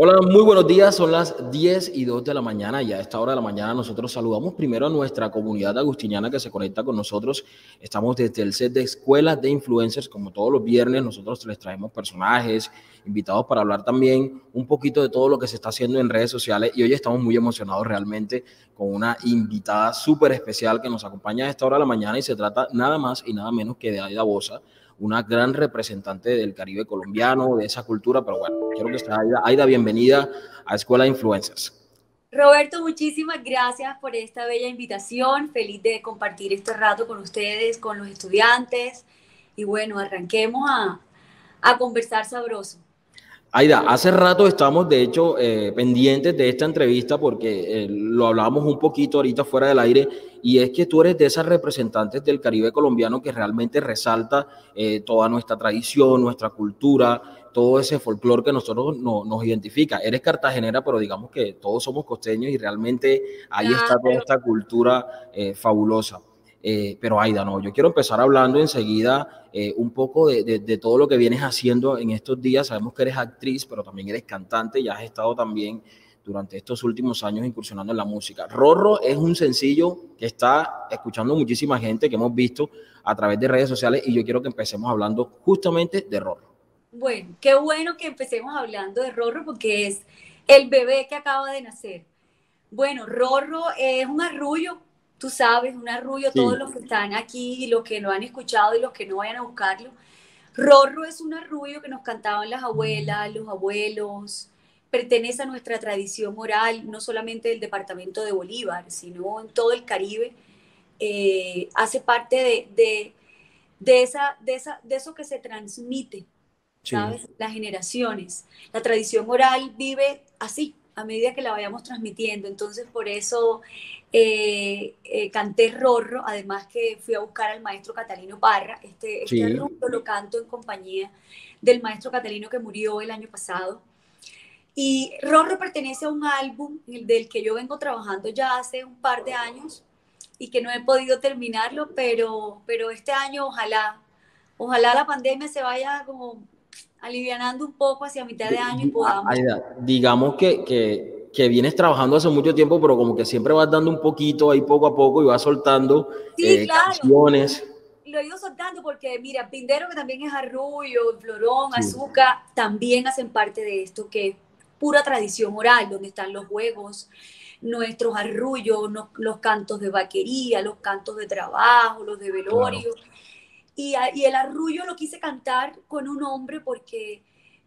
Hola, muy buenos días. Son las 10 y 2 de la mañana y a esta hora de la mañana nosotros saludamos primero a nuestra comunidad agustiniana que se conecta con nosotros. Estamos desde el set de escuelas de influencers, como todos los viernes. Nosotros les traemos personajes, invitados para hablar también un poquito de todo lo que se está haciendo en redes sociales. Y hoy estamos muy emocionados realmente con una invitada súper especial que nos acompaña a esta hora de la mañana y se trata nada más y nada menos que de Aida Bosa una gran representante del Caribe colombiano, de esa cultura, pero bueno, quiero que esté Aida. Aida, bienvenida a Escuela de Influencers. Roberto, muchísimas gracias por esta bella invitación. Feliz de compartir este rato con ustedes, con los estudiantes. Y bueno, arranquemos a, a conversar sabroso. Aida, hace rato estamos de hecho eh, pendientes de esta entrevista porque eh, lo hablábamos un poquito ahorita fuera del aire y es que tú eres de esas representantes del Caribe colombiano que realmente resalta eh, toda nuestra tradición, nuestra cultura, todo ese folclore que nosotros nos identifica. Eres cartagenera, pero digamos que todos somos costeños y realmente ahí está toda esta cultura fabulosa. Eh, pero Aida, no, yo quiero empezar hablando enseguida eh, un poco de, todo lo que vienes haciendo en estos días. Sabemos que eres actriz, pero también eres cantante y has estado también durante estos últimos años incursionando en la música. Rorro es un sencillo que está escuchando muchísima gente que hemos visto a través de redes sociales y yo quiero que empecemos hablando justamente de Rorro. Bueno, qué bueno que empecemos hablando de Rorro porque es el bebé que acaba de nacer. Bueno, Rorro es un arrullo tú sabes, un arrullo, todos los que están aquí los que no han escuchado y los que no vayan a buscarlo. Rorro es un arrullo que nos cantaban las abuelas, los abuelos, pertenece a nuestra tradición oral, no solamente del departamento de Bolívar, sino en todo el Caribe. Eh, hace parte de, de, esa, de, esa, de eso que se transmite, ¿sabes? Las generaciones. La tradición oral vive así, a medida que la vayamos transmitiendo. Entonces, por eso eh, eh, canté Rorro, además que fui a buscar al maestro Catalino Parra. Este, este lo canto en compañía del maestro Catalino que murió el año pasado. Y Rorro pertenece a un álbum del que yo vengo trabajando ya hace un par de años y que no he podido terminarlo, pero, pero este año ojalá, ojalá la pandemia se vaya como alivianando un poco hacia mitad de año y podamos... digamos que, que, que, vienes trabajando hace mucho tiempo, pero como que siempre vas dando un poquito ahí poco a poco y vas soltando sí, eh, claro. canciones. Lo he ido soltando porque, mira, Pindero, que también es arrullo, florón, azúcar, también hacen parte de esto, que pura tradición oral, donde están los juegos, nuestros arrullos, los cantos de vaquería, los cantos de trabajo, los de velorio. Y, el arrullo lo quise cantar con un hombre porque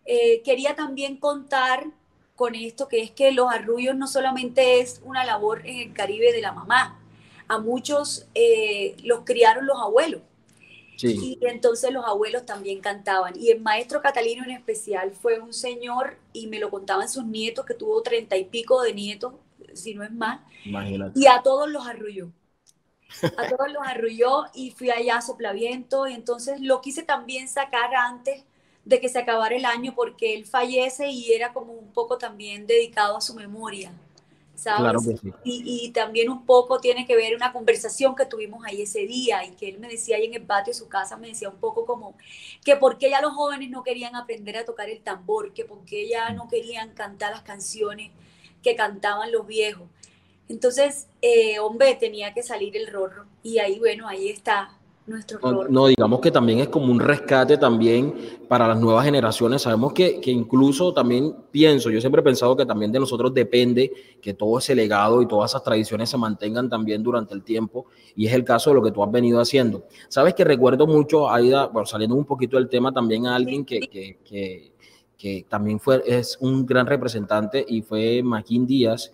eh, quería también contar con esto, que es que los arrullos no solamente es una labor en el Caribe de la mamá, a muchos eh, los criaron los abuelos. Y entonces los abuelos también cantaban. Y el maestro Catalino en especial fue un señor, y me lo contaban sus nietos, que tuvo treinta y pico de nietos, si no es más. Y a todos los arrulló a todos los arrulló y fui allá a soplaviento y entonces lo quise también sacar antes de que se acabara el año porque él fallece y era como un poco también dedicado a su memoria, ¿sabes? y, y, también un poco tiene que ver una conversación que tuvimos ahí ese día y que él me decía ahí en el patio de su casa, me decía un poco como que por qué ya los jóvenes no querían aprender a tocar el tambor, que por qué ya no querían cantar las canciones que cantaban los viejos. Entonces, eh, hombre, tenía que salir el rorro. Y ahí, bueno, ahí está rorro. No, digamos que también es como un rescate también para las nuevas generaciones. Sabemos que, que, incluso también pienso, yo siempre he pensado que también de nosotros depende que todo ese legado y todas esas tradiciones se mantengan también durante el tiempo. Y es el caso de lo que tú has venido haciendo. Sabes que recuerdo mucho, Aida, bueno, saliendo un poquito del tema, también a alguien que, que, que, que también fue, es un gran representante y fue Maquín Díaz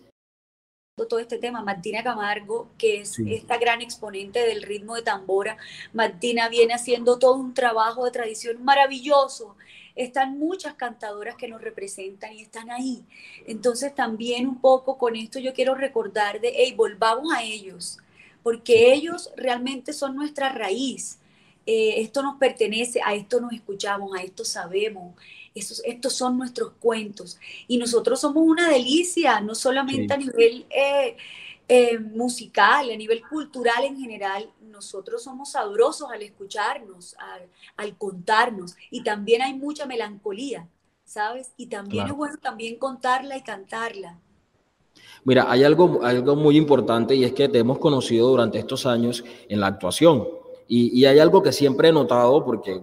todo este tema, Martina Camargo, que es esta gran exponente del ritmo de tambora. Martina viene haciendo todo un trabajo de tradición maravilloso. Están muchas cantadoras que nos representan y están ahí. Entonces también un poco con esto yo quiero recordar de, hey, volvamos a ellos, porque ellos realmente son nuestra raíz. Eh, esto nos pertenece, a esto nos escuchamos, a esto sabemos, estos, son nuestros cuentos. Y nosotros somos una delicia, no solamente a nivel eh, eh, musical, a nivel cultural en general. Nosotros somos sabrosos al escucharnos, al, contarnos. Y también hay mucha melancolía. ¿sabes? Y también es bueno también contarla y cantarla. Mira, hay algo, algo muy importante y es que te hemos conocido durante estos años en la actuación. Y, y hay algo que siempre he notado, porque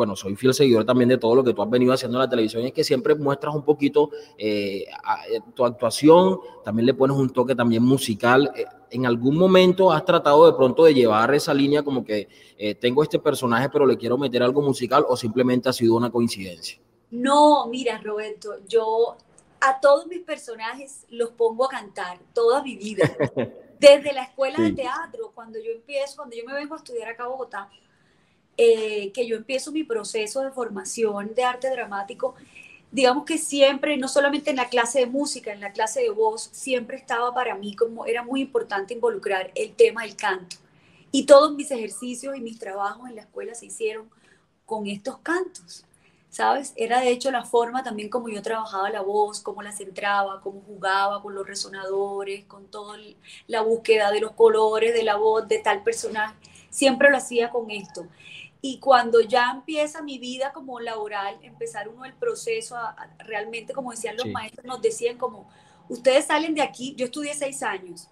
bueno, soy fiel seguidor también de todo lo que tú has venido haciendo en la televisión, es que siempre muestras un poquito eh, eh, tu actuación, también le pones un toque también musical. Eh, ¿En algún momento has tratado de pronto de llevar esa línea como que tengo este personaje pero le quiero meter algo musical o simplemente ha sido una coincidencia? No, mira Roberto, yo a todos mis personajes los pongo a cantar toda mi vida. Desde la escuela de teatro, cuando yo empiezo, cuando yo me vengo a estudiar acá a Bogotá, eh, que yo empiezo mi proceso de formación de arte dramático, digamos que siempre, no solamente en la clase de música, en la clase de voz, siempre estaba para mí como era muy importante involucrar el tema del canto. Y todos mis ejercicios y mis trabajos en la escuela se hicieron con estos cantos, ¿sabes? Era de hecho la forma también como yo trabajaba la voz, cómo la centraba, cómo jugaba con los resonadores, con toda la búsqueda de los colores de la voz de tal personaje. Siempre lo hacía con esto. Y cuando ya empieza mi vida como laboral, empezar uno el proceso, realmente, como decían los maestros, nos decían como, ustedes salen de aquí, yo estudié seis años,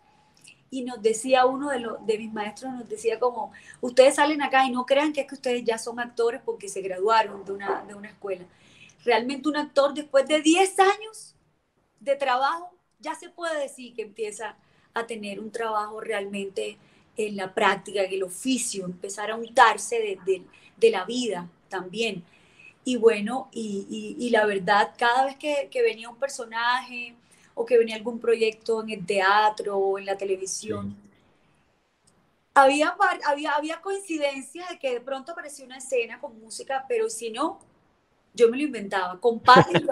y nos decía uno de, los, de mis maestros, nos decía como, ustedes salen acá y no crean que es que ustedes ya son actores porque se graduaron de una, de una escuela. Realmente un actor después de 10 años de trabajo, ya se puede decir que empieza a tener un trabajo realmente en la práctica, en el oficio, empezar a untarse de, la vida también. Y bueno, y, la verdad, cada vez que, venía un personaje o que venía algún proyecto en el teatro o en la televisión, había, había, había coincidencias de que de pronto aparecía una escena con música, pero si no, yo me lo inventaba. Con Patti,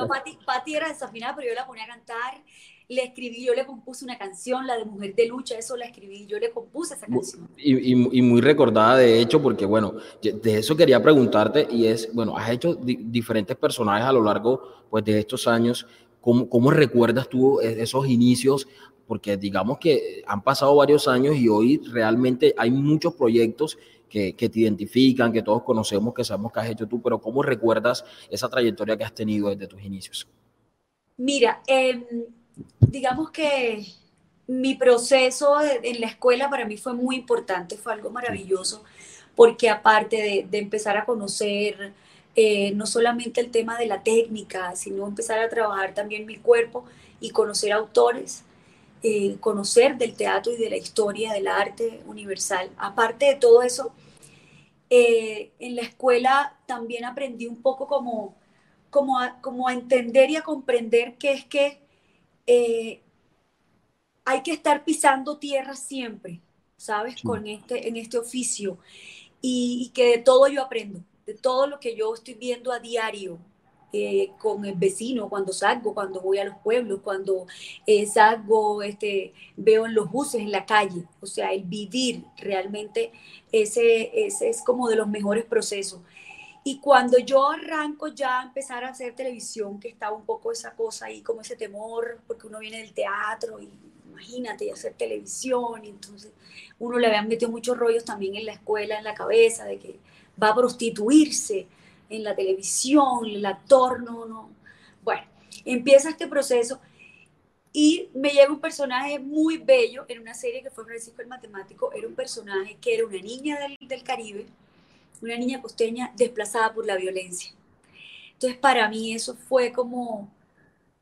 Patti era desafinada, pero yo la ponía a cantar le escribí, yo le compuse una canción, la de Mujer de Lucha, eso la escribí, yo le compuse esa canción. Y, y, muy recordada, de hecho, porque bueno, de eso quería preguntarte, y es, bueno, has hecho diferentes personajes a lo largo pues, de estos años, ¿Cómo, ¿cómo recuerdas tú e-, esos inicios? Porque digamos que han pasado varios años y hoy realmente hay muchos proyectos que, que, te identifican, que todos conocemos, que sabemos que has hecho tú, pero ¿cómo recuerdas esa trayectoria que has tenido desde tus inicios? Mira, eh, digamos que mi proceso en la escuela para mí fue muy importante, fue algo maravilloso, porque aparte de, empezar a conocer eh, no solamente el tema de la técnica, sino empezar a trabajar también mi cuerpo y conocer autores, eh, conocer del teatro y de la historia del arte universal. Aparte de todo eso, eh, en la escuela también aprendí un poco como, como, como a entender y a comprender que es que eh, hay que estar pisando tierra siempre, ¿sabes? Con este, en este oficio. Y, que de todo yo aprendo, de todo lo que yo estoy viendo a diario, eh, con el vecino, cuando salgo, cuando voy a los pueblos, cuando eh, salgo, este, veo en los buses, en la calle. O sea, el vivir realmente ese, ese es como de los mejores procesos. Y cuando yo arranco ya a empezar a hacer televisión, que estaba un poco esa cosa ahí, como ese temor, porque uno viene del teatro y imagínate, hacer televisión, y entonces uno le habían metido muchos rollos también en la escuela, en la cabeza, de que va a prostituirse en la televisión, el actor, no, no. Bueno, empieza este proceso y me llega un personaje muy bello en una serie que fue Francisco el Matemático, era un personaje que era una niña del, del Caribe, una niña costeña desplazada por la violencia. Entonces, para mí eso fue como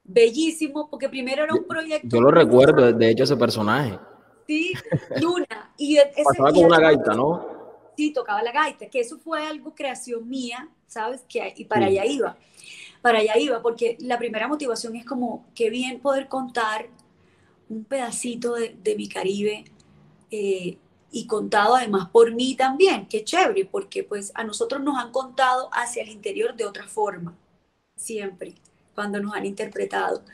bellísimo, porque primero era un proyecto... Yo lo recuerdo, de hecho, ese personaje. Sí, Luna. Y Pasaba con una gaita, ¿no? Sí, tocaba la gaita, que eso fue algo creación mía, ¿sabes? Que, y para allá iba, para allá iba, porque la primera motivación es como, qué bien poder contar un pedacito de, de mi Caribe eh, y contado además por mí también, qué chévere, porque pues a nosotros nos han contado hacia el interior de otra forma, siempre, cuando nos han interpretado.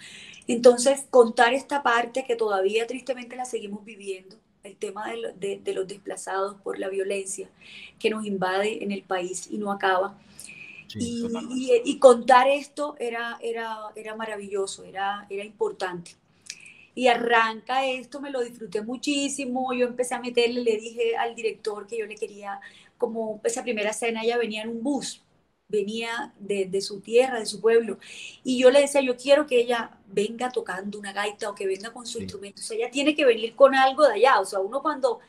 Entonces, contar esta parte que todavía tristemente la seguimos viviendo, el tema de, los desplazados por la violencia que nos invade en el país y no acaba. y, y, contar esto era, era, era maravilloso, era, era importante y arranca esto, me lo disfruté muchísimo, yo empecé a meterle, le dije al director que yo le quería, como esa primera escena ella venía en un bus, venía de, su tierra, de su pueblo. Y yo le decía, yo quiero que ella venga tocando una gaita o que venga con su instrumento. O sea, ella tiene que venir con algo de allá. O sea, uno cuando,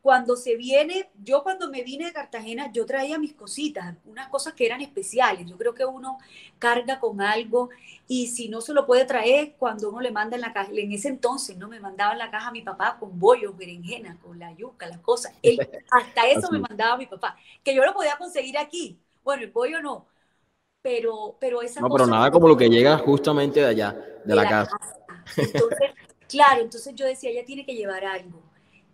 cuando se viene, yo cuando me vine de Cartagena, yo traía mis cositas, unas cosas que eran especiales. Yo creo que uno carga con algo y si no se lo puede traer, cuando uno le manda en la caja, en ese entonces, ¿no? Me mandaba en la caja a mi papá con bollos, berenjena, con la yuca, las cosas. hasta eso me mandaba mi papá, que yo lo podía conseguir aquí bueno, el pollo no, pero, pero esa No, pero nada como lo que llega justamente de allá, de, la, casa. Entonces, claro, entonces yo decía, ella tiene que llevar algo.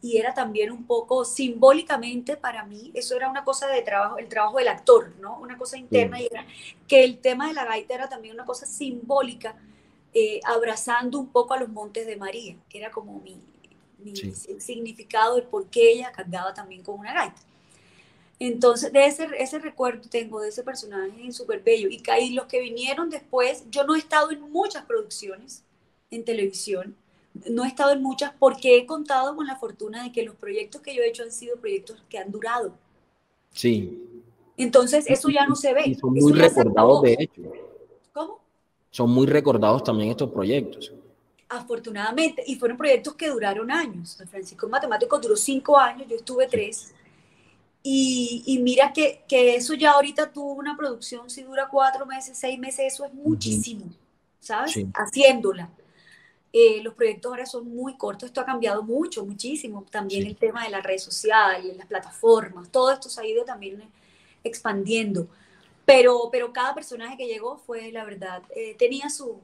Y era también un poco simbólicamente para mí, eso era una cosa de trabajo, el trabajo del actor, ¿no? Una cosa interna, y era que el tema de la gaita era también una cosa simbólica, eh, abrazando un poco a los montes de María, que era como mi, mi significado, el por qué ella cargaba también con una gaita. Entonces, de ese, ese recuerdo tengo de ese personaje súper bello. Y, y los que vinieron después, yo no he estado en muchas producciones en televisión, no he estado en muchas porque he contado con la fortuna de que los proyectos que yo he hecho han sido proyectos que han durado. Sí. Entonces, eso ya no se ve. Y son muy recordados, de hecho. ¿Cómo? Son muy recordados también estos proyectos. Afortunadamente, y fueron proyectos que duraron años. Francisco Matemático duró cinco años, yo estuve tres. Y, mira que, eso ya ahorita tuvo una producción, si dura cuatro meses, seis meses, eso es muchísimo, ¿sabes? Haciéndola. Eh, los proyectos ahora son muy cortos, esto ha cambiado mucho, muchísimo. También el tema de las redes sociales, las plataformas, todo esto se ha ido también expandiendo. Pero, pero cada personaje que llegó fue, la verdad, eh, tenía su,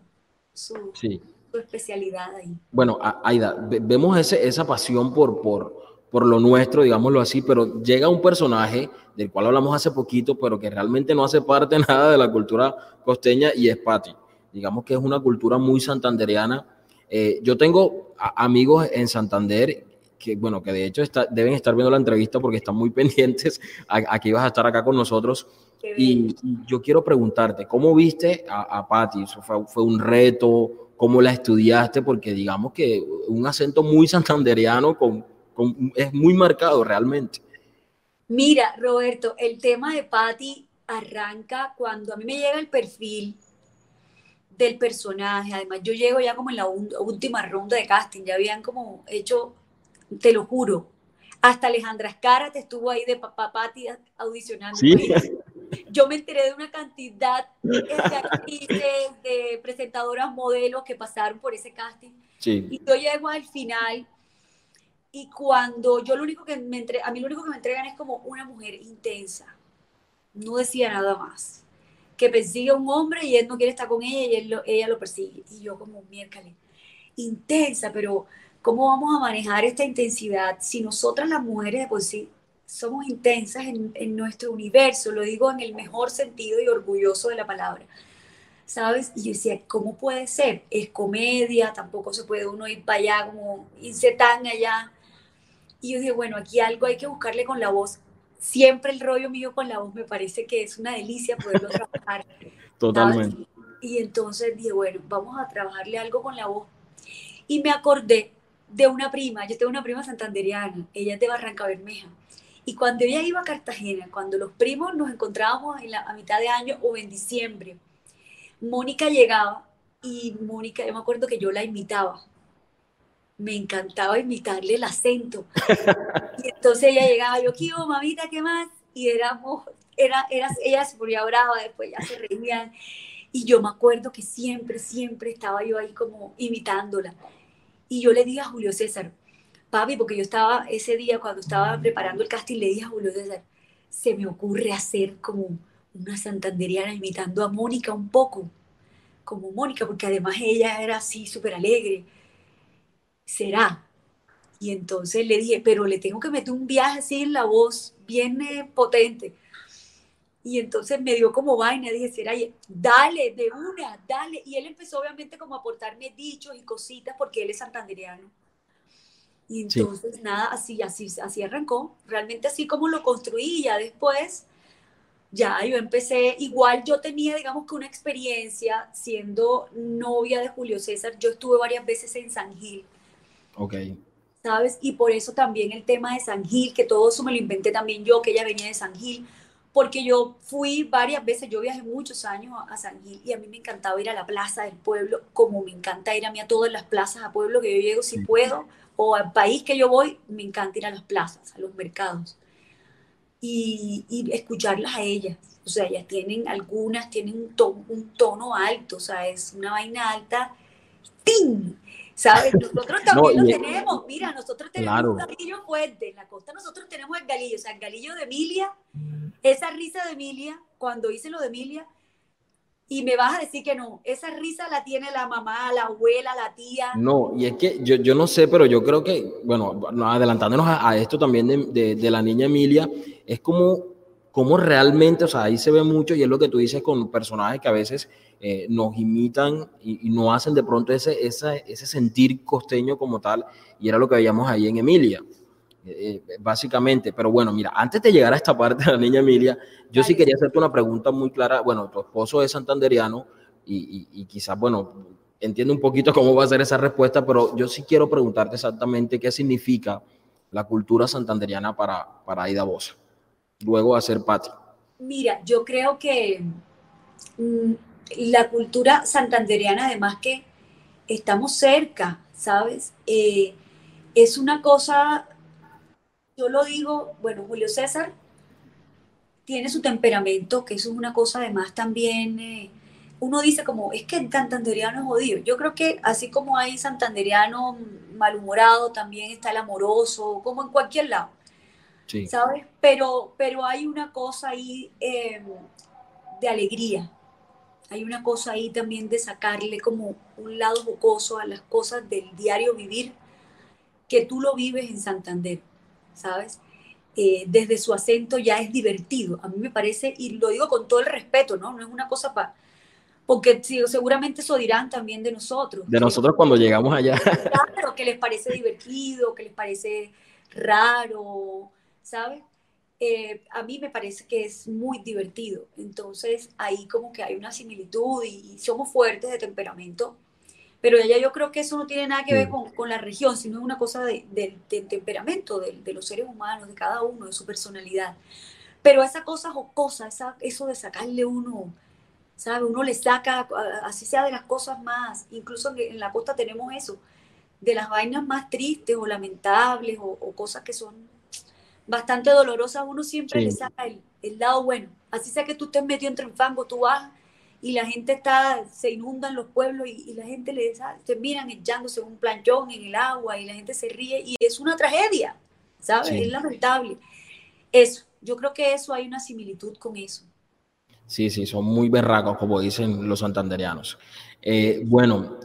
su, su, especialidad ahí. Bueno, Aida, vemos ese, esa pasión por, por, por lo nuestro, digámoslo así, pero llega un personaje del cual hablamos hace poquito, pero que realmente no hace parte nada de la cultura costeña y es Patti. Digamos que es una cultura muy santandereana. Eh, yo tengo amigos en Santander que, bueno, que de hecho deben estar viendo la entrevista porque están muy pendientes a, que ibas a estar acá con nosotros. Y, yo quiero preguntarte, ¿cómo viste a, a Patti? Fue, ¿Fue un reto? ¿Cómo la estudiaste? Porque digamos que un acento muy santandereano con, es muy marcado realmente. Mira, Roberto, el tema de Patty arranca cuando a mí me llega el perfil del personaje. Además, yo llego ya como en la última ronda de casting, ya habían como hecho, te lo juro, hasta Alejandra Escara te estuvo ahí de papá Patti audicionando. Yo me enteré de una cantidad de actrices, de presentadoras, modelos que pasaron por ese casting. Y yo llego al final y cuando yo lo único que me entre, a mí lo único que me entregan es como una mujer intensa. No decía nada más. Que persigue a un hombre y él no quiere estar con ella y él ella lo persigue. Y yo como miércoles. Intensa, pero ¿cómo vamos a manejar esta intensidad si nosotras las mujeres de por sí somos intensas en, en nuestro universo? Lo digo en el mejor sentido y orgulloso de la palabra. ¿sabes? Y yo decía, ¿cómo puede ser? Es comedia, tampoco se puede uno ir para allá como irse tan allá. Y yo dije, bueno, aquí algo hay que buscarle con la voz. Siempre el rollo mío con la voz me parece que es una delicia poderlo trabajar. Totalmente. Y entonces dije, bueno, vamos a trabajarle algo con la voz. Y me acordé de una prima, yo tengo una prima santanderiana, ella es de Barranca Bermeja. Y cuando ella iba a Cartagena, cuando los primos nos encontrábamos en la, a mitad de año o en diciembre, Mónica llegaba y Mónica, yo me acuerdo que yo la imitaba me encantaba imitarle el acento. Y entonces ella llegaba, yo, ¿qué mamita, qué más? Y éramos, era, era, ella se ponía brava, después ya se reían. Y yo me acuerdo que siempre, siempre estaba yo ahí como imitándola. Y yo le dije a Julio César, papi, porque yo estaba ese día cuando estaba preparando el casting, le dije a Julio César, se me ocurre hacer como una santanderiana imitando a Mónica un poco, como Mónica, porque además ella era así súper alegre será. Y entonces le dije, pero le tengo que meter un viaje así en la voz, bien eh, potente. Y entonces me dio como vaina, dije, será, dale, de una, dale. Y él empezó obviamente como a aportarme dichos y cositas porque él es santandereano. Y entonces nada, así, así, así arrancó. Realmente así como lo construí, ya después, ya yo empecé, igual yo tenía, digamos que una experiencia siendo novia de Julio César. Yo estuve varias veces en San Gil Ok. ¿Sabes? Y por eso también el tema de San Gil, que todo eso me lo inventé también yo, que ella venía de San Gil, porque yo fui varias veces, yo viajé muchos años a, San Gil y a mí me encantaba ir a la plaza del pueblo, como me encanta ir a mí a todas las plazas a pueblo que yo llego si puedo, o al país que yo voy, me encanta ir a las plazas, a los mercados y, y escucharlas a ellas. O sea, ellas tienen, algunas tienen un tono, un tono alto, o sea, es una vaina alta, ¡ting! ¿Sabes? Nosotros también lo tenemos, mira, nosotros tenemos un galillo fuerte, en la costa nosotros tenemos el galillo, o sea, el galillo de Emilia, esa risa de Emilia, cuando hice lo de Emilia, y me vas a decir que no, esa risa la tiene la mamá, la abuela, la tía. No, y es que yo, yo no sé, pero yo creo que, bueno, adelantándonos a, esto también de, de, de, la niña Emilia, es como, como realmente, o sea, ahí se ve mucho y es lo que tú dices con personajes que a veces eh, nos imitan y, no hacen de pronto ese, ese, ese sentir costeño como tal, y era lo que veíamos ahí en Emilia. Eh, eh, básicamente. Pero bueno, mira, antes de llegar a esta parte de la niña Emilia, yo sí quería hacerte una pregunta muy clara. Bueno, tu esposo es santanderiano y, y, quizás, bueno, entiendo un poquito cómo va a ser esa respuesta, pero yo sí quiero preguntarte exactamente qué significa la cultura santanderiana para, para Aida Bosa, luego a ser Pati. Mira, yo creo que mm, la cultura santanderiana, además que estamos cerca, ¿sabes? Eh, es una cosa, yo lo digo, bueno, Julio César tiene su temperamento, que eso es una cosa además también, eh, uno dice como, es que el santanderiano es jodido. Yo creo que así como hay santanderiano malhumorado, también está el amoroso, como en cualquier lado. ¿Sabes? Pero, pero hay una cosa ahí eh, de alegría, hay una cosa ahí también de sacarle como un lado jocoso a las cosas del diario vivir, que tú lo vives en Santander, ¿sabes? Eh, desde su acento ya es divertido. A mí me parece, y lo digo con todo el respeto, ¿no? No es una cosa para... Porque seguramente eso dirán también de nosotros. De nosotros cuando llegamos allá. Claro, que les parece divertido, que les parece raro, ¿sabes? Eh, a mí me parece que es muy divertido. Entonces ahí como que hay una similitud y, somos fuertes de temperamento, pero ya yo creo que eso no tiene nada que ver con, con la región, sino es una cosa del de, temperamento de, de, los seres humanos, de cada uno, de su personalidad. Pero esa cosa jocosa, esa, eso de sacarle uno, ¿sabe? Uno le saca, así sea de las cosas más, incluso en la costa tenemos eso, de las vainas más tristes o lamentables o, o cosas que son bastante dolorosa, uno siempre le saca el, el, lado bueno. Así sea que tú estés medio entre un fango, tú vas y la gente está, se inundan los pueblos y, la gente le se miran echándose un planchón en el agua y la gente se ríe y es una tragedia, ¿sabes? Es lamentable. Eso, yo creo que eso hay una similitud con eso. Sí, sí, son muy berracos, como dicen los santanderianos. Eh, bueno,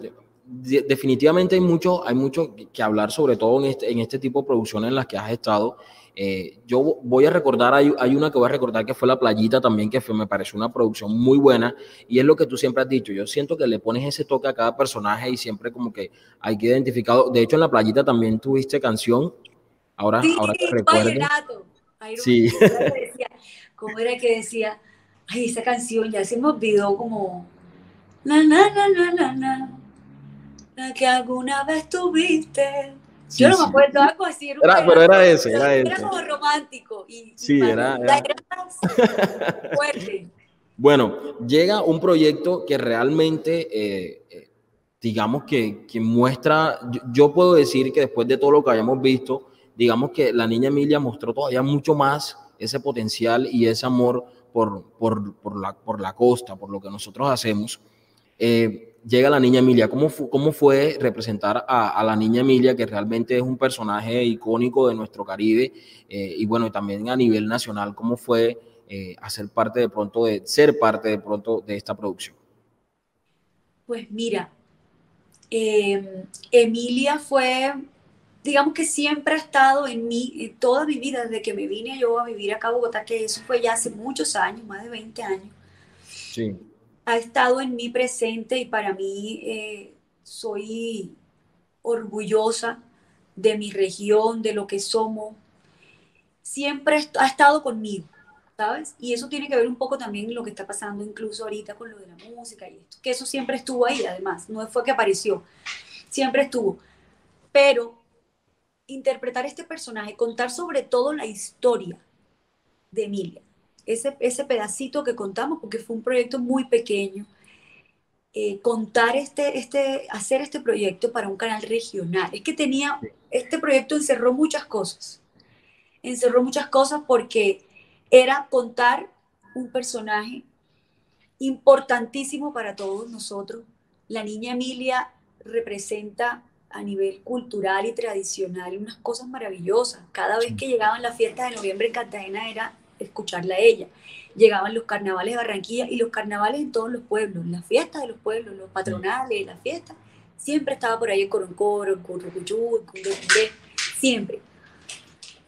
definitivamente hay mucho, hay mucho que hablar, sobre todo en este, en este tipo de producciones en las que has estado. Eh, yo voy a recordar, hay, hay, una que voy a recordar que fue La Playita también, que fue, me pareció una producción muy buena, y es lo que tú siempre has dicho, yo siento que le pones ese toque a cada personaje y siempre como que hay que identificado, de hecho en La Playita también tuviste canción, ahora, ahora te recuerdo. Sí. ¿Cómo era que decía? Ay, esa canción ya se me olvidó como... Na, na, na, na, na, na, la que alguna vez tuviste yo no me acuerdo algo así. Era, pero era ese, era. Era como romántico. Y, sí, era, era. fuerte. Bueno, llega un proyecto que realmente, eh, eh, digamos que, que muestra, yo, puedo decir que después de todo lo que hayamos visto, digamos que la niña Emilia mostró todavía mucho más ese potencial y ese amor por, por, por, la, por la costa, por lo que nosotros hacemos. Eh, llega la niña Emilia. ¿Cómo, cómo fue representar a, la niña Emilia, que realmente es un personaje icónico de nuestro Caribe? Eh, y bueno, también a nivel nacional, ¿cómo fue eh, hacer parte de pronto, de ser parte de pronto de esta producción? Pues mira, em, Emilia fue, digamos que siempre ha estado en mí, en toda mi vida, desde que me vine yo a vivir acá a Bogotá, que eso fue ya hace muchos años, más de 20 años. Sí ha estado en mí presente y para mí eh, soy orgullosa de mi región, de lo que somos. Siempre ha estado conmigo, ¿sabes? Y eso tiene que ver un poco también lo que está pasando incluso ahorita con lo de la música y esto, que eso siempre estuvo ahí, además, no fue que apareció, siempre estuvo. Pero interpretar este personaje, contar sobre todo la historia de Emilia, ese, ese pedacito que contamos, porque fue un proyecto muy pequeño, eh, contar este, este, hacer este proyecto para un canal regional. Es que tenía, este proyecto encerró muchas cosas. Encerró muchas cosas porque era contar un personaje importantísimo para todos nosotros. La niña Emilia representa a nivel cultural y tradicional unas cosas maravillosas. Cada vez que llegaban las fiestas de noviembre en Cartagena era escucharla a ella. Llegaban los carnavales de Barranquilla y los carnavales en todos los pueblos, las fiestas de los pueblos, los patronales, las fiestas. Siempre estaba por ahí el coroncoro, el currucuchú, el siempre.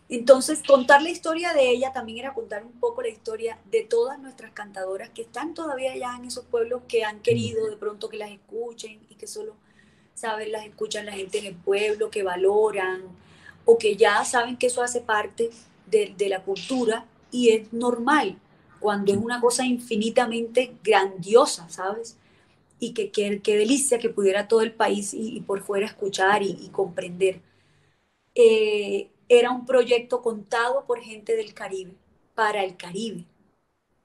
Entonces, contar la historia de ella también era contar un poco la historia de todas nuestras cantadoras que están todavía allá en esos pueblos que han querido de pronto que las escuchen y que solo, saben, las escuchan la gente en el pueblo, que valoran o que ya saben que eso hace parte de la cultura y es normal cuando es una cosa infinitamente grandiosa, ¿sabes? Y que qué delicia que pudiera todo el país y, por fuera escuchar y, comprender. Eh, era un proyecto contado por gente del Caribe, para el Caribe.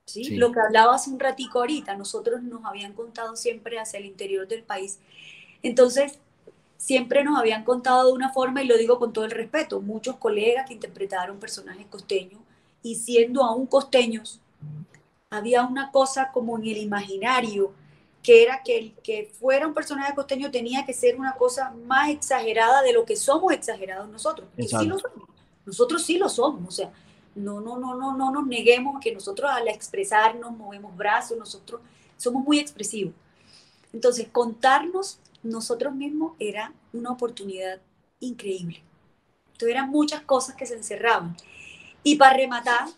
¿sí? Lo que hablaba hace un ratico ahorita, nosotros nos habían contado siempre hacia el interior del país. Entonces, siempre nos habían contado de una forma, y lo digo con todo el respeto, muchos colegas que interpretaron personajes costeños y siendo aún costeños, había una cosa como en el imaginario, que era que el que fuera un personaje costeño tenía que ser una cosa más exagerada de lo que somos exagerados nosotros. Y sí lo somos. Nosotros sí lo somos, o sea, no, no, no, no, no nos neguemos que nosotros al expresarnos movemos brazos, nosotros somos muy expresivos. Entonces, contarnos nosotros mismos era una oportunidad increíble. Entonces, eran muchas cosas que se encerraban. Y para rematar,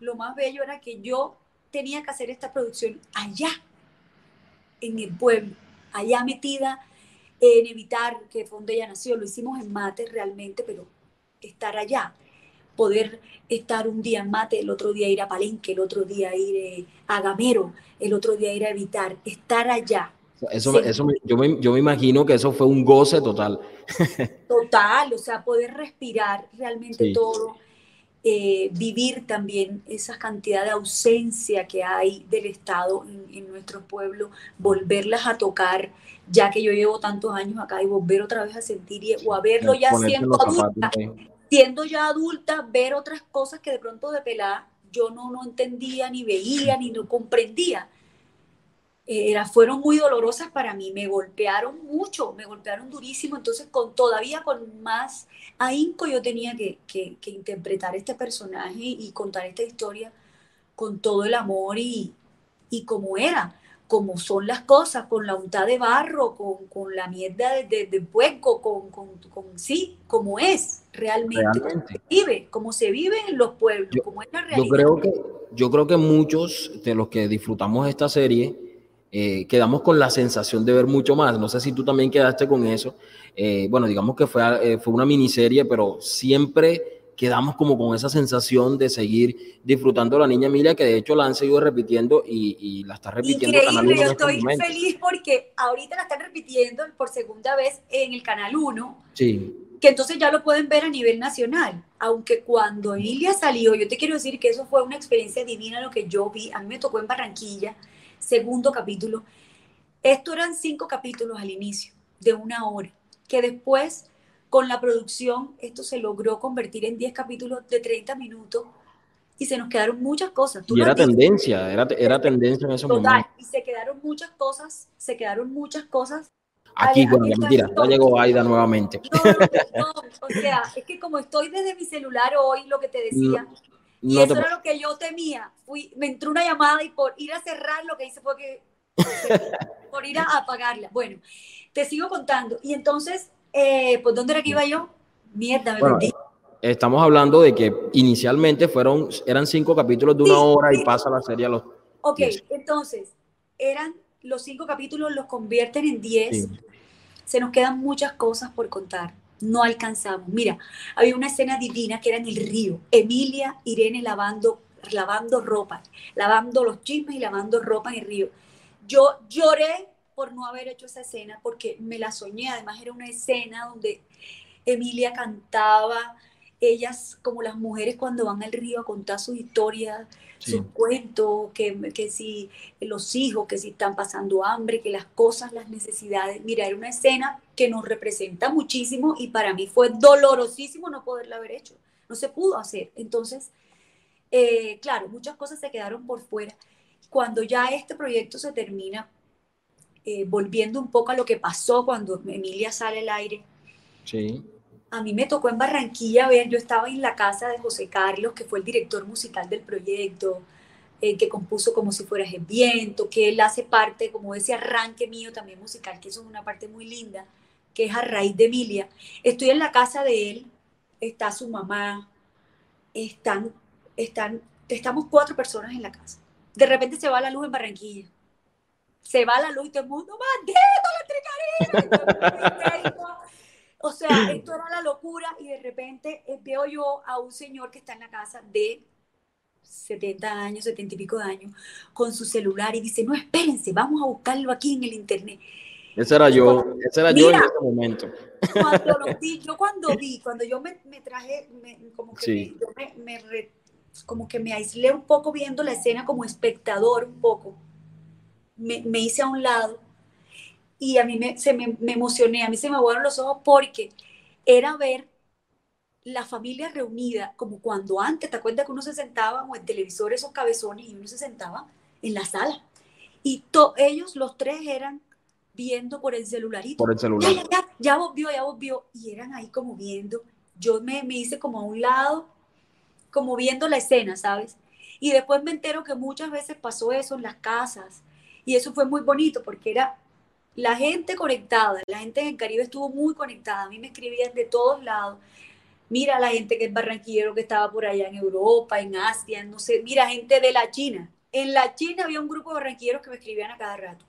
lo más bello era que yo tenía que hacer esta producción allá, en el pueblo, allá metida en evitar que donde ella nació. Lo hicimos en mate realmente, pero estar allá, poder estar un día en mate, el otro día ir a Palenque, el otro día ir eh, a Gamero, el otro día ir a evitar, estar allá. Eso, eso yo, me, yo me imagino que eso fue un goce total. Total, o sea, poder respirar realmente todo eh, vivir también esa cantidad de ausencia que hay del Estado en, nuestro pueblo, volverlas a tocar, ya que yo llevo tantos años acá y volver otra vez a sentir o a verlo ya siendo adulta, siendo ya adulta, ver otras cosas que de pronto de pelada yo no, no entendía, ni veía, ni no comprendía. Eh, fueron muy dolorosas para mí, me golpearon mucho, me golpearon durísimo, entonces con todavía con más ahínco yo tenía que, que, interpretar este personaje y contar esta historia con todo el amor y, y como era, como son las cosas, con la unta de barro, con, con la mierda de, de, de puerco, con, con, con, sí, como es realmente, Como se vive, como se vive en los pueblos, como es la realidad. Yo creo, que, yo creo que muchos de los que disfrutamos esta serie, eh, quedamos con la sensación de ver mucho más. No sé si tú también quedaste con eso. Eh, bueno, digamos que fue, eh, fue una miniserie, pero siempre quedamos como con esa sensación de seguir disfrutando a la niña Emilia, que de hecho la han seguido repitiendo y, la está repitiendo. Increíble, yo estoy feliz porque ahorita la están repitiendo por segunda vez en el Canal 1. Sí que entonces ya lo pueden ver a nivel nacional. Aunque cuando Emilia salió, yo te quiero decir que eso fue una experiencia divina lo que yo vi. A mí me tocó en Barranquilla segundo capítulo. Esto eran cinco capítulos al inicio, de una hora, que después con la producción esto se logró convertir en 10 capítulos de 30 minutos y se nos quedaron muchas cosas. y era tendencia, era, era tendencia en ese Total, Y se quedaron muchas cosas, se quedaron muchas cosas. Aquí, bueno, mentira, ya llegó Aida nuevamente. No, o sea, es que como estoy desde mi celular hoy, lo que te decía, y eso era lo que yo temía. Fui, me entró una llamada y por ir a cerrar lo que hice fue que, por ir a apagarla. Bueno, te sigo contando. Y entonces, eh, ¿por dónde era que iba yo? Mierda, me bueno, Estamos hablando de que inicialmente fueron, eran cinco capítulos de una hora y pasa la serie a los... Ok, entonces, eran los cinco capítulos, los convierten en diez. Se nos quedan muchas cosas por contar no alcanzamos. Mira, había una escena divina que era en el río. Emilia, Irene lavando, lavando ropa, lavando los chismes y lavando ropa en el río. Yo lloré por no haber hecho esa escena porque me la soñé. Además era una escena donde Emilia cantaba ellas, como las mujeres cuando van al río a contar sus historias, sus cuentos, que, que si los hijos, que si están pasando hambre, que las cosas, las necesidades. Mira, era una escena que nos representa muchísimo y para mí fue dolorosísimo no poderla haber hecho. No se pudo hacer. Entonces, eh, claro, muchas cosas se quedaron por fuera. Cuando ya este proyecto se termina, eh, volviendo un poco a lo que pasó cuando Emilia sale al aire, sí a mí me tocó en Barranquilla ver, yo estaba en la casa de José Carlos, que fue el director musical del proyecto, eh, que compuso como si fueras el viento, que él hace parte como ese arranque mío también musical, que eso es una parte muy linda, que es a raíz de Emilia. Estoy en la casa de él, está su mamá, están, están, estamos cuatro personas en la casa. De repente se va la luz en Barranquilla. Se va la luz y todo el mundo, ¡maldito la o sea, esto era la locura y de repente eh, veo yo a un señor que está en la casa de 70 años, 70 y pico de años, con su celular y dice, no, espérense, vamos a buscarlo aquí en el internet. Ese era yo, ese era yo en ese momento. Cuando lo vi, yo cuando vi, cuando yo me, traje, como que, me, como que me aislé un poco viendo la escena como espectador un poco, me, me hice a un lado y a mí me, se me, emocioné, a mí se me aguaron los ojos porque era ver la familia reunida, como cuando antes, ¿te acuerdas que uno se sentaba o en televisor esos cabezones y uno se sentaba en la sala? Y ellos, los tres, eran viendo por el celularito. Por el celular. Ya, ya, ya, vos vio, ya vos vio. Y eran ahí como viendo. Yo me, me hice como a un lado, como viendo la escena, ¿sabes? Y después me entero que muchas veces pasó eso en las casas. Y eso fue muy bonito porque era la gente conectada, la gente en el Caribe estuvo muy conectada, a mí me escribían de todos lados. Mira la gente que es barranquillero que estaba por allá en Europa, en Asia, no sé, mira gente de la China. En la China había un grupo de barranquilleros que me escribían a cada rato.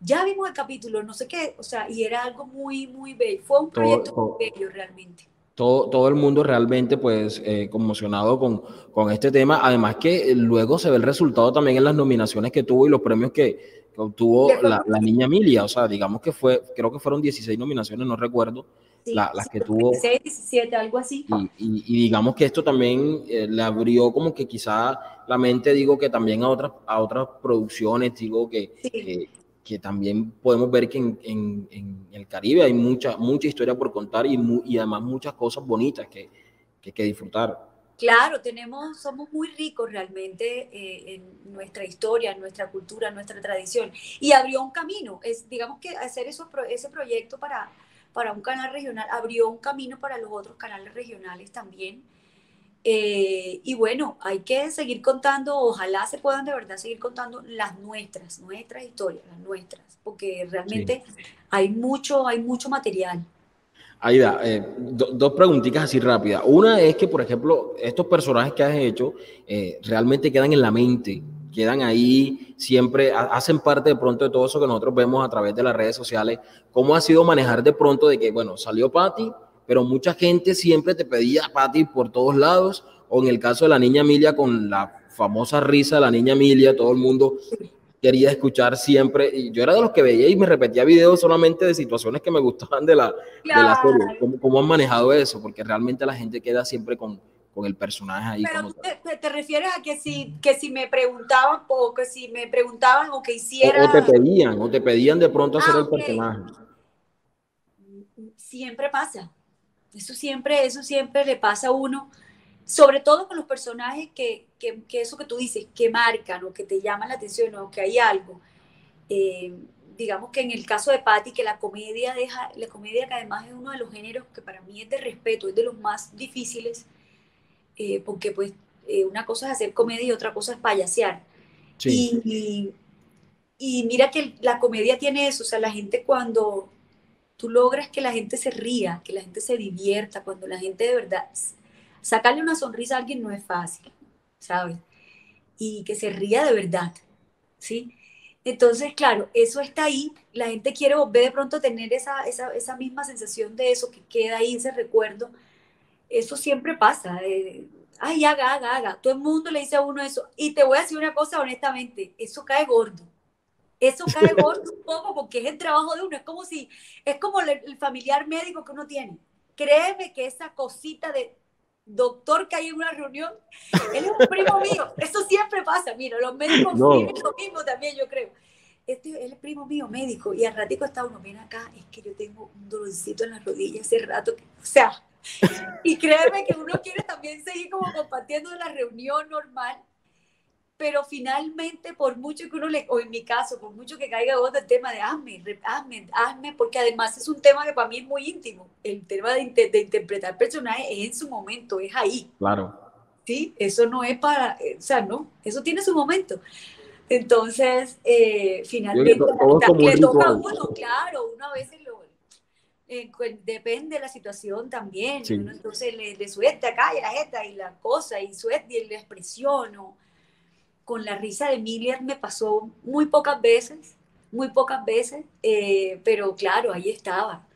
Ya vimos el capítulo, no sé qué, o sea, y era algo muy, muy bello. Fue un proyecto muy bello realmente. Todo, todo, el mundo realmente pues eh, conmocionado con, con, este tema. Además que luego se ve el resultado también en las nominaciones que tuvo y los premios que, que obtuvo la, la, niña Emilia, o sea, digamos que fue, creo que fueron 16 nominaciones, no recuerdo, las que tuvo. 16, 17, algo así. Y, y, digamos que esto también eh, le abrió como que quizá la mente, digo que también a otras, a otras producciones, digo que, que, también podemos ver que en, en, en, el Caribe hay mucha, mucha historia por contar y, y además muchas cosas bonitas que, que, que disfrutar. Claro, tenemos, somos muy ricos realmente eh, en nuestra historia, en nuestra cultura, en nuestra tradición. Y abrió un camino. Es, digamos que hacer eso, ese proyecto para, para un canal regional abrió un camino para los otros canales regionales también. Eh, y bueno, hay que seguir contando, ojalá se puedan de verdad seguir contando las nuestras, nuestras historias, las nuestras, porque realmente hay mucho, hay mucho material. Aida, eh, dos preguntitas así rápidas. Una es que, por ejemplo, estos personajes que has hecho eh, realmente quedan en la mente, quedan ahí, siempre hacen parte de pronto de todo eso que nosotros vemos a través de las redes sociales. ¿Cómo ha sido manejar de pronto de que, bueno, salió Patty, pero mucha gente siempre te pedía Patty por todos lados? O en el caso de la niña Emilia, con la famosa risa de la niña Emilia, todo el mundo quería escuchar siempre. Y yo era de los que veía y me repetía videos solamente de situaciones que me gustaban de la, serie. ¿Cómo, han manejado eso? Porque realmente la gente queda siempre con, con el personaje ahí. Pero te, te, refieres a que si, que si me preguntaban o que si me preguntaban o que hiciera... O, te pedían, o te pedían de pronto hacer el ah, personaje. Siempre pasa. Eso siempre, eso siempre le pasa a uno sobre todo con los personajes que, que, que, eso que tú dices, que marcan o que te llaman la atención o que hay algo. Eh, digamos que en el caso de Patty, que la comedia deja, la comedia que además es uno de los géneros que para mí es de respeto, es de los más difíciles, eh, porque pues eh, una cosa es hacer comedia y otra cosa es payasear. Y, y, y, mira que la comedia tiene eso, o sea, la gente cuando tú logras que la gente se ría, que la gente se divierta, cuando la gente de verdad sacarle una sonrisa a alguien no es fácil, ¿sabes? Y que se ría de verdad, ¿sí? Entonces, claro, eso está ahí, la gente quiere volver de pronto a tener esa, esa, esa, misma sensación de eso que queda ahí, ese recuerdo. Eso siempre pasa. Ay, haga, haga, haga. Todo el mundo le dice a uno eso. Y te voy a decir una cosa honestamente, eso cae gordo. Eso cae gordo un poco porque es el trabajo de uno. Es como si, es como el familiar médico que uno tiene. Créeme que esa cosita de doctor que hay en una reunión, él es un primo mío. Eso siempre pasa, mira, los médicos no. viven lo mismo también, yo creo. Este, él es primo mío, médico, y al ratico está uno, viene acá, es que yo tengo un dolorcito en las rodillas hace rato, o sea, y créeme que uno quiere también seguir como compartiendo la reunión normal, pero finalmente, por mucho que uno le, o en mi caso, por mucho que caiga vos del tema de hazme, hazme, hazme, porque además es un tema que para mí es muy íntimo. El tema de, de interpretar personajes es en su momento, es ahí. Claro. Sí, eso no es para, eh, o sea, no, eso tiene su momento. Entonces, eh, finalmente, le toca a uno, claro, uno a veces lo, eh, depende de la situación también, entonces le, le suelta acá y la jeta y la cosa, y suelta y la expresión, o, con la risa de Emilia me pasó muy pocas veces, muy pocas veces, eh, pero claro, ahí estaba.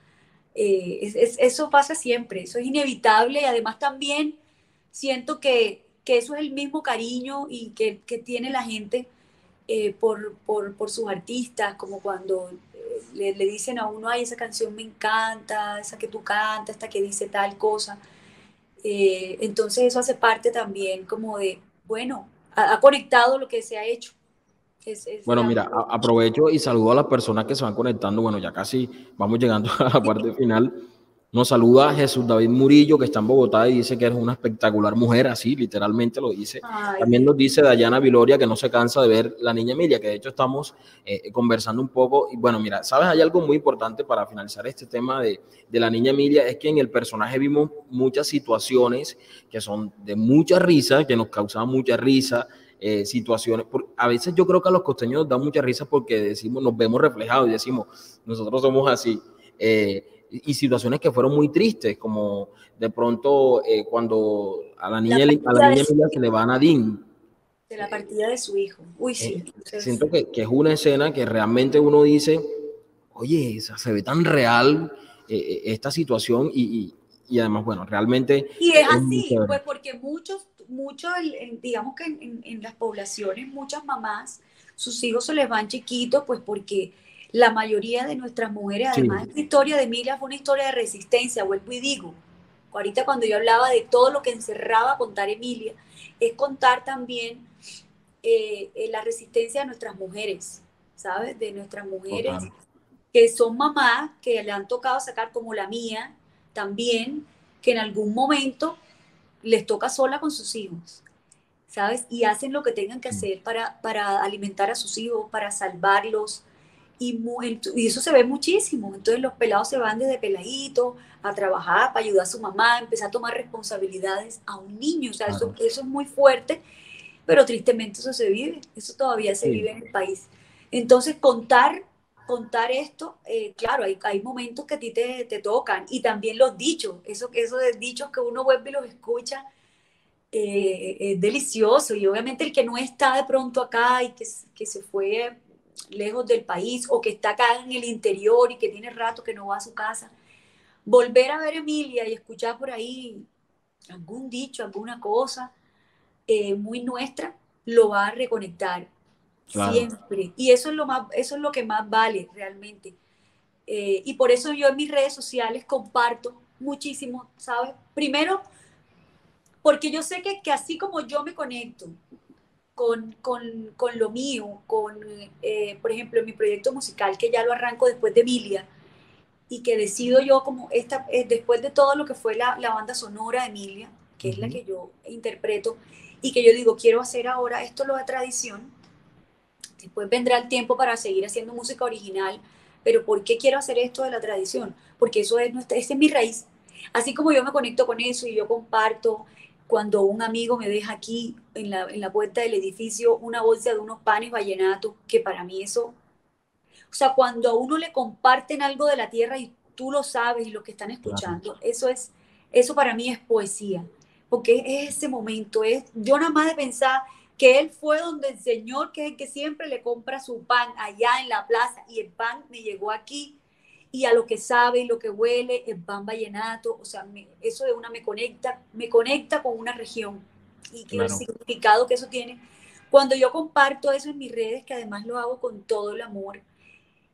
Eh, eso pasa siempre, eso es inevitable y además también siento que, eso es el mismo cariño y que, tiene la gente eh, por, sus artistas, como cuando le, le, dicen a uno, ay, esa canción me encanta, esa que tú cantas, esta que dice tal cosa. entonces eso hace parte también como de, bueno, ha, conectado lo que se ha hecho. bueno, mira, aprovecho y saludo a las personas que se van conectando. Bueno, ya casi vamos llegando a la parte final. Nos saluda Jesús David Murillo, que está en Bogotá y dice que eres una espectacular mujer, así literalmente lo dice. También nos dice Dayana Viloria que no se cansa de ver la niña Emilia, que de hecho estamos eh, conversando un poco. Y bueno, mira, sabes, hay algo muy importante para finalizar este tema de, de, la niña Emilia, es que en el personaje vimos muchas situaciones que son de mucha risa, que nos causaban mucha risa. Eh, situaciones, a veces yo creo que a los costeños nos da mucha risa porque decimos, nos vemos reflejados y decimos, nosotros somos así. Eh, y situaciones que fueron muy tristes, como de pronto eh, cuando a la niña, a la niña se le va a Nadine. De la partida de su hijo. Uy, sí. Eh, siento que, que, es una escena que realmente uno dice, oye, se ve tan real eh, esta situación y, y, además, bueno, realmente... Y es, así, pues porque muchos, muchos, digamos que en, en las poblaciones, muchas mamás, sus hijos se les van chiquitos, pues porque la mayoría de nuestras mujeres, además, la historia de Emilia fue una historia de resistencia, vuelvo y digo. Ahorita cuando yo hablaba de todo lo que encerraba contar Emilia, es contar también eh, eh, la resistencia de nuestras mujeres, ¿sabes? De nuestras mujeres que son mamás, que le han tocado sacar como la mía también, que en algún momento les toca sola con sus hijos, ¿sabes? Y hacen lo que tengan que hacer para, para alimentar a sus hijos, para salvarlos, y, y, eso se ve muchísimo. Entonces los pelados se van desde peladito a trabajar para ayudar a su mamá, a empezar a tomar responsabilidades a un niño. O sea, eso, eso, es muy fuerte, pero tristemente eso se vive, eso todavía se vive en el país. Entonces contar, contar esto, eh, claro, hay, hay, momentos que a ti te, te, tocan y también los dichos, eso, eso de dichos que uno vuelve y los escucha. Eh, es delicioso y obviamente el que no está de pronto acá y que, que se fue lejos del país o que está acá en el interior y que tiene rato que no va a su casa, volver a ver a Emilia y escuchar por ahí algún dicho, alguna cosa eh, muy nuestra, lo va a reconectar siempre. Y eso es lo más, eso es lo que más vale realmente. Eh, y por eso yo en mis redes sociales comparto muchísimo, ¿sabes? Primero, porque yo sé que, que así como yo me conecto con, con, con lo mío, con, eh, por ejemplo, mi proyecto musical, que ya lo arranco después de Emilia, y que decido yo como esta, eh, después de todo lo que fue la, la banda sonora de Emilia, que es la que yo interpreto, y que yo digo, quiero hacer ahora esto lo de tradición, después vendrá el tiempo para seguir haciendo música original, pero ¿por qué quiero hacer esto de la tradición? Porque eso es, nuestra, esa es mi raíz. Así como yo me conecto con eso y yo comparto cuando un amigo me deja aquí en la, en la puerta del edificio una bolsa de unos panes vallenatos, que para mí eso, o sea, cuando a uno le comparten algo de la tierra y tú lo sabes y los que están escuchando, eso es, eso para mí es poesía, porque es ese momento, es, yo nada más de pensar que él fue donde el Señor, que es el que siempre le compra su pan allá en la plaza, y el pan me llegó aquí, y a lo que sabe y lo que huele, el pan vallenato, o sea, eso de una me conecta, me conecta con una región y que el significado que eso tiene. Cuando yo comparto eso en mis redes, que además lo hago con todo el amor,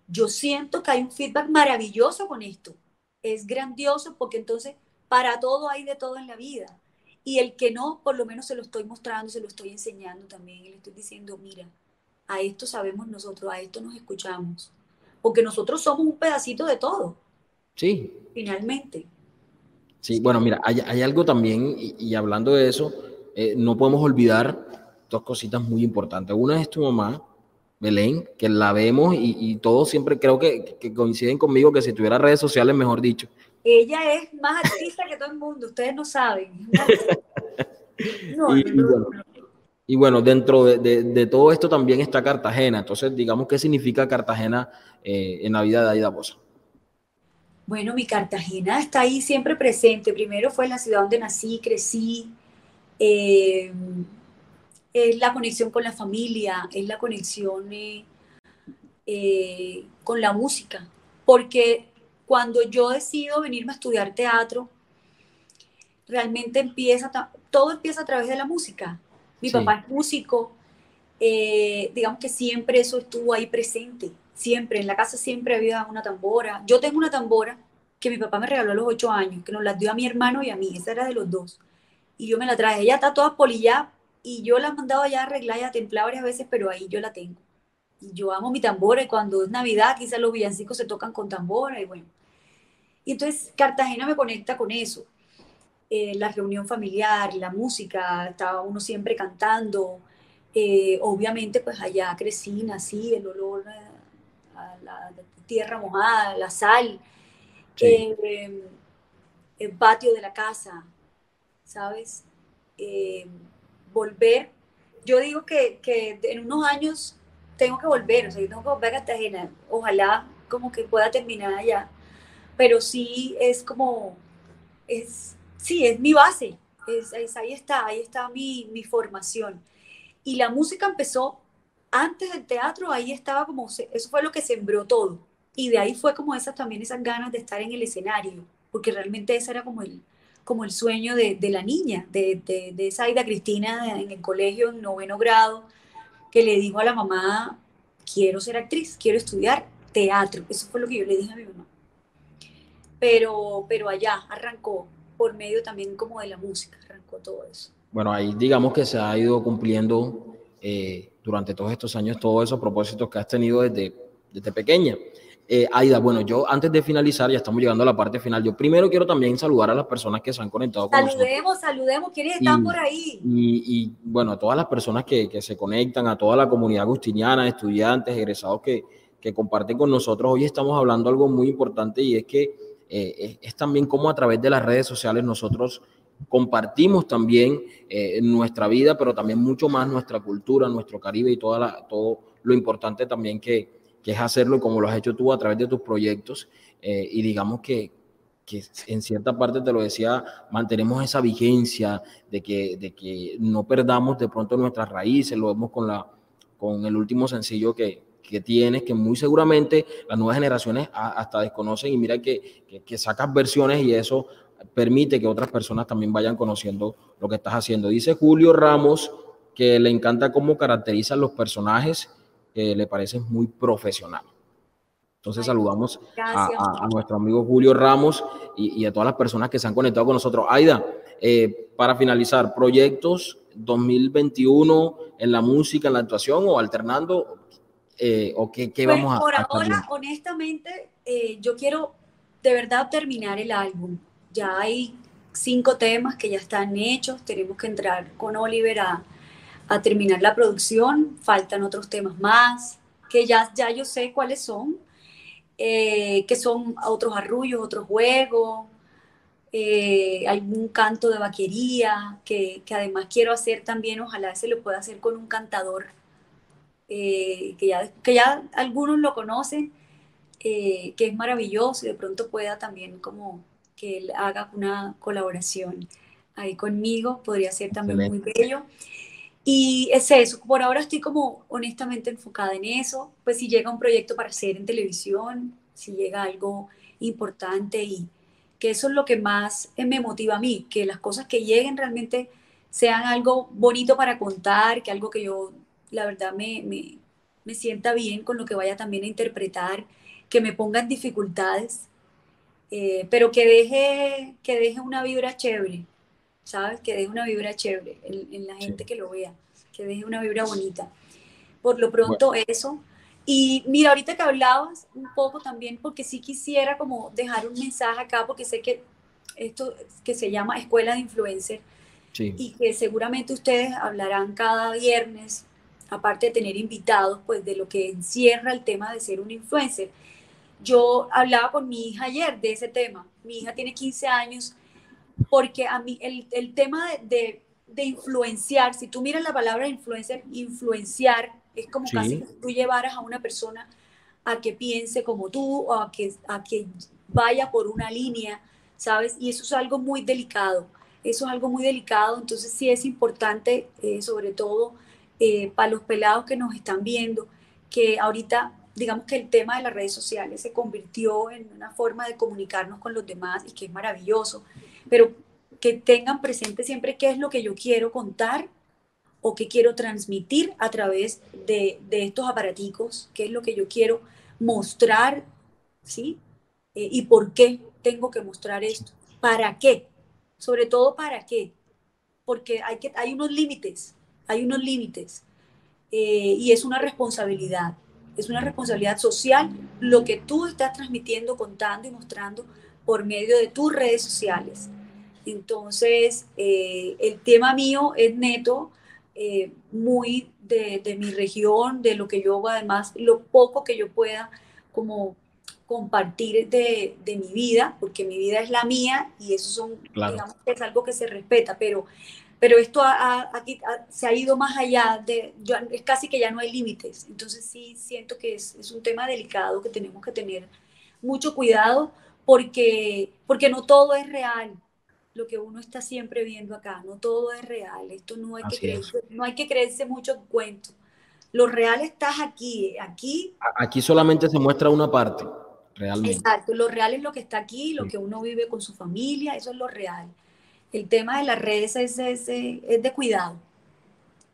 yo siento que hay un feedback maravilloso con esto. Es grandioso porque entonces para todo hay de todo en la vida. Y el que no, por lo menos se lo estoy mostrando, se lo estoy enseñando también. Y le estoy diciendo, mira, a esto sabemos nosotros, a esto nos escuchamos. Porque nosotros somos un pedacito de todo. Sí. Finalmente. Sí, bueno, mira, hay, algo también, y, hablando de eso, eh, no podemos olvidar dos cositas muy importantes. Una es tu mamá, Belén, que la vemos y, todos siempre creo que, coinciden conmigo que si tuviera redes sociales, mejor dicho. Ella es más artista que todo el mundo, ustedes no saben. y, bueno, dentro de, todo esto también está Cartagena. Entonces, digamos, ¿qué significa Cartagena eh, en la vida de Aida Bosa? Bueno, mi Cartagena está ahí siempre presente. Primero fue la ciudad donde nací, crecí. Eh, es la conexión con la familia, es la conexión eh, con la música. Porque cuando yo decido venirme a estudiar teatro, realmente empieza, todo empieza a través de la música. Mi papá es músico, digamos que siempre eso estuvo ahí presente siempre, en la casa siempre había una tambora. Yo tengo una tambora que mi papá me regaló a los ocho años, que nos la dio a mi hermano y a mí, esa era de los dos. Y yo me la traje, ella está toda polillada y yo la he mandado ya a arreglar y a templar varias veces, pero ahí yo la tengo. Y yo amo mi tambora y cuando es Navidad quizás los villancicos se tocan con tambora y bueno. Y entonces Cartagena me conecta con eso. Eh, la reunión familiar, la música, estaba uno siempre cantando. Eh, obviamente pues allá crecí, nací, el olor la tierra mojada, la sal, eh, el patio de la casa, ¿sabes? Eh, volver. Yo digo que, que, en unos años tengo que volver, o sea, yo tengo que volver a Cartagena. Ojalá como que pueda terminar allá. Pero sí es como, es, sí, es mi base. Es, ahí está, ahí está mi, mi formación. Y la música empezó antes del teatro, ahí estaba como, eso fue lo que sembró todo. Y de ahí fue como esas también esas ganas de estar en el escenario, porque realmente ese era como el, como el sueño de, de la niña, de, de, de, esa Aida Cristina en el colegio en noveno grado, que le dijo a la mamá, quiero ser actriz, quiero estudiar teatro. Eso fue lo que yo le dije a mi mamá. Pero, pero allá arrancó por medio también como de la música, arrancó todo eso. Bueno, ahí digamos que se ha ido cumpliendo eh, durante todos estos años todos esos propósitos que has tenido desde, desde pequeña. Eh, Aida, bueno, yo antes de finalizar, ya estamos llegando a la parte final, yo primero quiero también saludar a las personas que se han conectado con saludemos, Saludemos, ¿quiénes están por ahí? Y, bueno, a todas las personas que, que, se conectan, a toda la comunidad agustiniana, estudiantes, egresados que, que comparten con nosotros. Hoy estamos hablando algo muy importante y es que eh, es, también como a través de las redes sociales nosotros compartimos también eh, nuestra vida, pero también mucho más nuestra cultura, nuestro Caribe y toda todo lo importante también que, que es hacerlo como lo has hecho tú a través de tus proyectos. Eh, y digamos que, que, en cierta parte, te lo decía, mantenemos esa vigencia de que, de que no perdamos de pronto nuestras raíces, lo vemos con, la, con el último sencillo que, que tienes, que muy seguramente las nuevas generaciones hasta desconocen y mira que, que, que, sacas versiones y eso permite que otras personas también vayan conociendo lo que estás haciendo. Dice Julio Ramos que le encanta cómo caracterizan los personajes, le parece muy profesional. Entonces saludamos a, nuestro amigo Julio Ramos y, a todas las personas que se han conectado con nosotros. Aida, eh, para finalizar, proyectos 2021 en la música, en la actuación o alternando, eh, o qué, qué pues, vamos a Por ahora, honestamente, eh, yo quiero de verdad terminar el álbum. Ya hay cinco temas que ya están hechos, tenemos que entrar con Oliver a, terminar la producción, faltan otros temas más, que ya, ya yo sé cuáles son, eh, que son otros arrullos, otros juegos, eh, algún canto de vaquería, que, además quiero hacer también, ojalá se lo pueda hacer con un cantador, eh, que, ya, que ya algunos lo conocen, que es maravilloso y de pronto pueda también como que él haga una colaboración ahí conmigo, podría ser también muy bello. Y es eso, por ahora estoy como honestamente enfocada en eso, pues si llega un proyecto para hacer en televisión, si llega algo importante y que eso es lo que más me motiva a mí, que las cosas que lleguen realmente sean algo bonito para contar, que algo que yo la verdad me, me, me sienta bien con lo que vaya también a interpretar, que me pongan dificultades, eh, pero que deje, que deje una vibra chévere, ¿sabes? Que deje una vibra chévere en, la gente que lo vea, que deje una vibra bonita. Por lo pronto eso. Y mira, ahorita que hablabas un poco también, porque sí quisiera como dejar un mensaje acá, porque sé que esto que se llama Escuela de Influencer, y que seguramente ustedes hablarán cada viernes, aparte de tener invitados, pues de lo que encierra el tema de ser un influencer. Yo hablaba con mi hija ayer de ese tema. Mi hija tiene 15 años porque a mí el, el tema de, de, influenciar, si tú miras la palabra influencer, influenciar es como casi que tú llevaras a una persona a que piense como tú o a que, a que vaya por una línea, ¿sabes? Y eso es algo muy delicado, eso es algo muy delicado, entonces sí es importante, eh, sobre todo eh, para los pelados que nos están viendo, que ahorita digamos que el tema de las redes sociales se convirtió en una forma de comunicarnos con los demás y que es maravilloso, pero que tengan presente siempre qué es lo que yo quiero contar o qué quiero transmitir a través de, estos aparaticos, qué es lo que yo quiero mostrar, ¿sí? Eh, y por qué tengo que mostrar esto, para qué, sobre todo para qué, porque hay, que, hay unos límites, hay unos límites eh, y es una responsabilidad es una responsabilidad social lo que tú estás transmitiendo, contando y mostrando por medio de tus redes sociales. Entonces, eh, el tema mío es neto, eh, muy de, de, mi región, de lo que yo hago, además, lo poco que yo pueda como compartir de, de, mi vida, porque mi vida es la mía y eso son, digamos que es algo que se respeta, pero pero esto aquí se ha ido más allá de, es casi que ya no hay límites, entonces sí siento que es, es, un tema delicado que tenemos que tener mucho cuidado porque, porque no todo es real, lo que uno está siempre viendo acá, no todo es real, esto no hay, que creerse, no hay que creerse mucho en cuento, lo real está aquí, aquí. Aquí solamente se muestra una parte, realmente. Exacto, lo real es lo que está aquí, lo que uno vive con su familia, eso es lo real el tema de las redes es, es, de cuidado.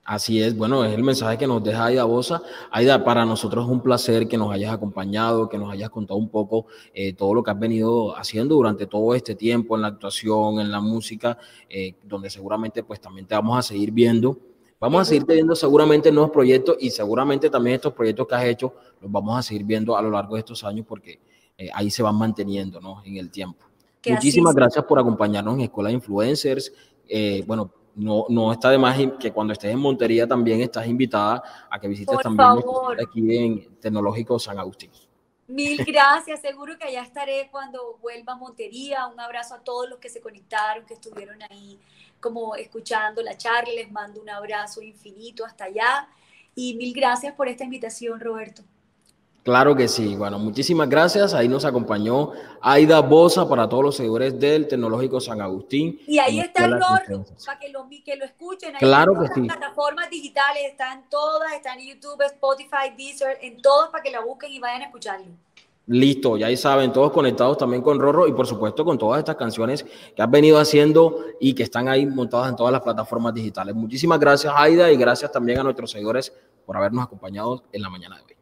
Así es, bueno, es el mensaje que nos deja Aida Bosa. Aida, para nosotros es un placer que nos hayas acompañado, que nos hayas contado un poco eh, todo lo que has venido haciendo durante todo este tiempo en la actuación, en la música, eh, donde seguramente pues también te vamos a seguir viendo. Vamos a seguir viendo seguramente nuevos proyectos y seguramente también estos proyectos que has hecho los vamos a seguir viendo a lo largo de estos años porque eh, ahí se van manteniendo ¿no? en el tiempo. Muchísimas gracias por acompañarnos en Escuela de Influencers. Eh, bueno, no, no está de más que cuando estés en Montería también estás invitada a que visites también aquí en Tecnológico San Agustín. Mil gracias, seguro que allá estaré cuando vuelva a Montería. Un abrazo a todos los que se conectaron, que estuvieron ahí como escuchando la charla. Les mando un abrazo infinito hasta allá. Y mil gracias por esta invitación, Roberto. Claro que sí. Bueno, muchísimas gracias. Ahí nos acompañó Aida Bosa para todos los seguidores del Tecnológico San Agustín. Y ahí está el Gordo, para que lo, que lo escuchen. Ahí claro que sí. Las plataformas digitales están todas, están en YouTube, Spotify, Deezer, en todas para que la busquen y vayan a escucharlo. Listo, ya ahí saben, todos conectados también con Rorro y por supuesto con todas estas canciones que has venido haciendo y que están ahí montadas en todas las plataformas digitales. Muchísimas gracias, Aida, y gracias también a nuestros seguidores por habernos acompañado en la mañana de hoy.